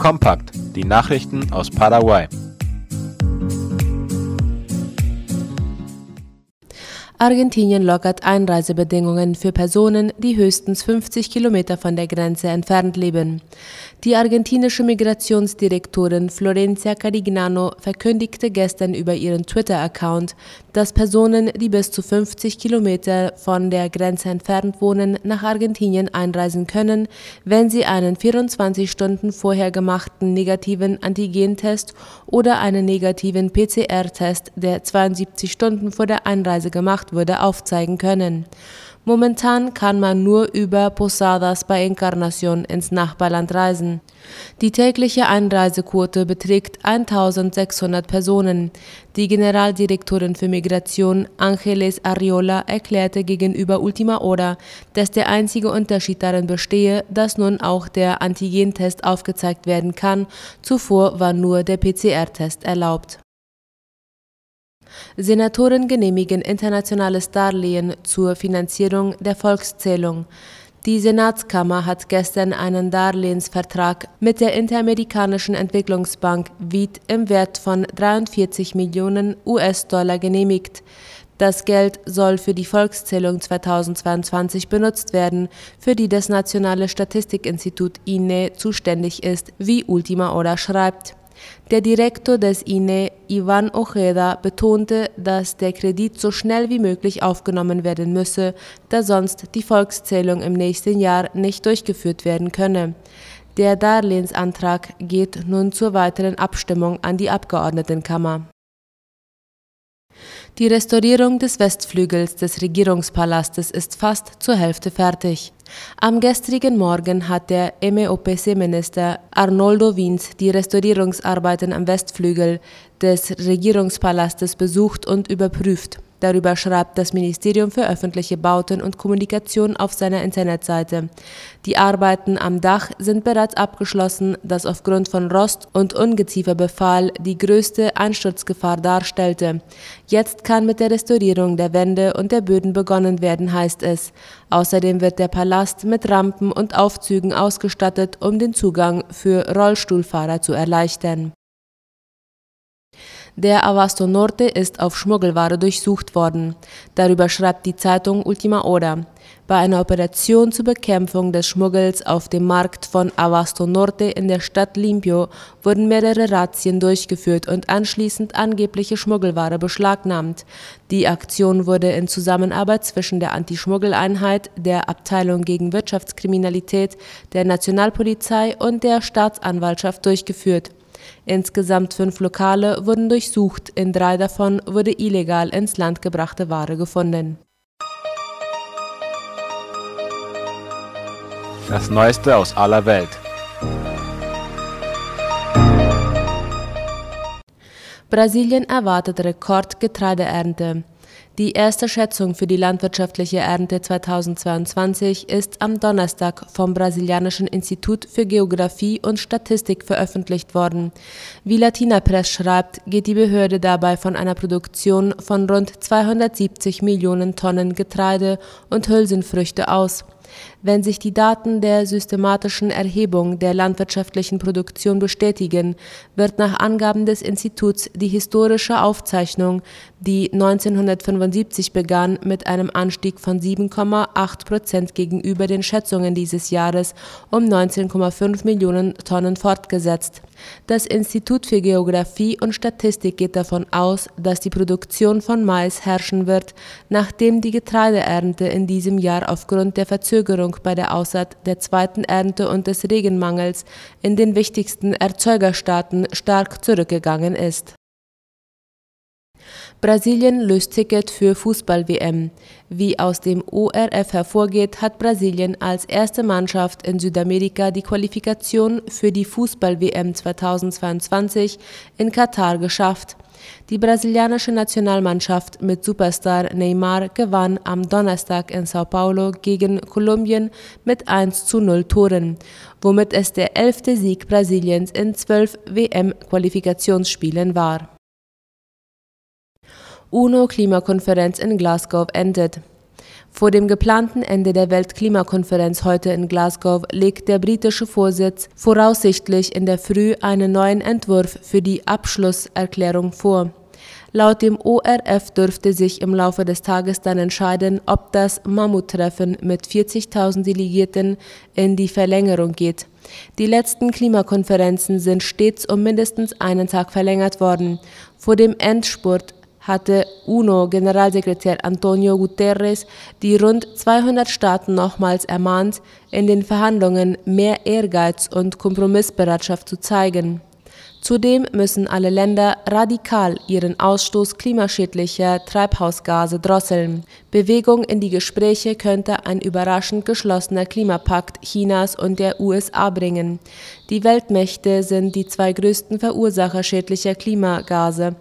Kompakt, die Nachrichten aus Paraguay. Argentinien lockert Einreisebedingungen für Personen, die höchstens 50 Kilometer von der Grenze entfernt leben. Die argentinische Migrationsdirektorin Florencia Carignano verkündigte gestern über ihren Twitter-Account, dass Personen, die bis zu 50 Kilometer von der Grenze entfernt wohnen, nach Argentinien einreisen können, wenn sie einen 24 Stunden vorher gemachten negativen Antigentest oder einen negativen PCR-Test, der 72 Stunden vor der Einreise gemacht wurde, aufzeigen können. Momentan kann man nur über Posadas bei Encarnacion ins Nachbarland reisen. Die tägliche Einreisequote beträgt 1600 Personen. Die Generaldirektorin für Migration Angeles Arriola erklärte gegenüber Ultima Hora, dass der einzige Unterschied darin bestehe, dass nun auch der Antigentest aufgezeigt werden kann. Zuvor war nur der PCR-Test erlaubt. Senatoren genehmigen internationales Darlehen zur Finanzierung der Volkszählung. Die Senatskammer hat gestern einen Darlehensvertrag mit der Interamerikanischen Entwicklungsbank WIT im Wert von 43 Millionen US-Dollar genehmigt. Das Geld soll für die Volkszählung 2022 benutzt werden, für die das Nationale Statistikinstitut INE zuständig ist, wie Ultima Hora schreibt. Der Direktor des INE, Ivan Ojeda, betonte, dass der Kredit so schnell wie möglich aufgenommen werden müsse, da sonst die Volkszählung im nächsten Jahr nicht durchgeführt werden könne. Der Darlehensantrag geht nun zur weiteren Abstimmung an die Abgeordnetenkammer. Die Restaurierung des Westflügels des Regierungspalastes ist fast zur Hälfte fertig. Am gestrigen Morgen hat der MEOPC-Minister Arnoldo Wiens die Restaurierungsarbeiten am Westflügel des Regierungspalastes besucht und überprüft. Darüber schreibt das Ministerium für öffentliche Bauten und Kommunikation auf seiner Internetseite. Die Arbeiten am Dach sind bereits abgeschlossen, das aufgrund von Rost und Ungezieferbefall die größte Einsturzgefahr darstellte. Jetzt kann mit der Restaurierung der Wände und der Böden begonnen werden, heißt es. Außerdem wird der Palast mit Rampen und Aufzügen ausgestattet, um den Zugang für Rollstuhlfahrer zu erleichtern. Der Avasto Norte ist auf Schmuggelware durchsucht worden. Darüber schreibt die Zeitung Ultima Hora. Bei einer Operation zur Bekämpfung des Schmuggels auf dem Markt von Avasto Norte in der Stadt Limpio wurden mehrere Razzien durchgeführt und anschließend angebliche Schmuggelware beschlagnahmt. Die Aktion wurde in Zusammenarbeit zwischen der Anti-Schmuggel-Einheit, der Abteilung gegen Wirtschaftskriminalität, der Nationalpolizei und der Staatsanwaltschaft durchgeführt. Insgesamt fünf Lokale wurden durchsucht, in drei davon wurde illegal ins Land gebrachte Ware gefunden. Das Neueste aus aller Welt. Brasilien erwartet Rekordgetreideernte. Die erste Schätzung für die landwirtschaftliche Ernte 2022 ist am Donnerstag vom brasilianischen Institut für Geographie und Statistik veröffentlicht worden. Wie Latina Press schreibt, geht die Behörde dabei von einer Produktion von rund 270 Millionen Tonnen Getreide und Hülsenfrüchte aus. Wenn sich die Daten der systematischen Erhebung der landwirtschaftlichen Produktion bestätigen, wird nach Angaben des Instituts die historische Aufzeichnung, die 1975 begann, mit einem Anstieg von 7,8 Prozent gegenüber den Schätzungen dieses Jahres um 19,5 Millionen Tonnen fortgesetzt. Das Institut für Geographie und Statistik geht davon aus, dass die Produktion von Mais herrschen wird, nachdem die Getreideernte in diesem Jahr aufgrund der Verzögerung bei der Aussaat der zweiten Ernte und des Regenmangels in den wichtigsten Erzeugerstaaten stark zurückgegangen ist. Brasilien löst Ticket für Fußball-WM. Wie aus dem ORF hervorgeht, hat Brasilien als erste Mannschaft in Südamerika die Qualifikation für die Fußball-WM 2022 in Katar geschafft. Die brasilianische Nationalmannschaft mit Superstar Neymar gewann am Donnerstag in Sao Paulo gegen Kolumbien mit 1 zu 0 Toren, womit es der elfte Sieg Brasiliens in zwölf WM-Qualifikationsspielen war. UNO-Klimakonferenz in Glasgow endet. Vor dem geplanten Ende der Weltklimakonferenz heute in Glasgow legt der britische Vorsitz voraussichtlich in der Früh einen neuen Entwurf für die Abschlusserklärung vor. Laut dem ORF dürfte sich im Laufe des Tages dann entscheiden, ob das Mammuttreffen mit 40.000 Delegierten in die Verlängerung geht. Die letzten Klimakonferenzen sind stets um mindestens einen Tag verlängert worden. Vor dem Endspurt hatte UNO-Generalsekretär Antonio Guterres die rund 200 Staaten nochmals ermahnt, in den Verhandlungen mehr Ehrgeiz und Kompromissbereitschaft zu zeigen. Zudem müssen alle Länder radikal ihren Ausstoß klimaschädlicher Treibhausgase drosseln. Bewegung in die Gespräche könnte ein überraschend geschlossener Klimapakt Chinas und der USA bringen. Die Weltmächte sind die zwei größten Verursacher schädlicher Klimagase.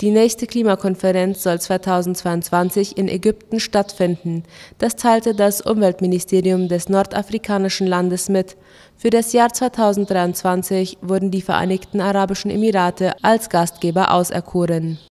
Die nächste Klimakonferenz soll 2022 in Ägypten stattfinden. Das teilte das Umweltministerium des nordafrikanischen Landes mit. Für das Jahr 2023 wurden die Vereinigten Arabischen Emirate als Gastgeber auserkoren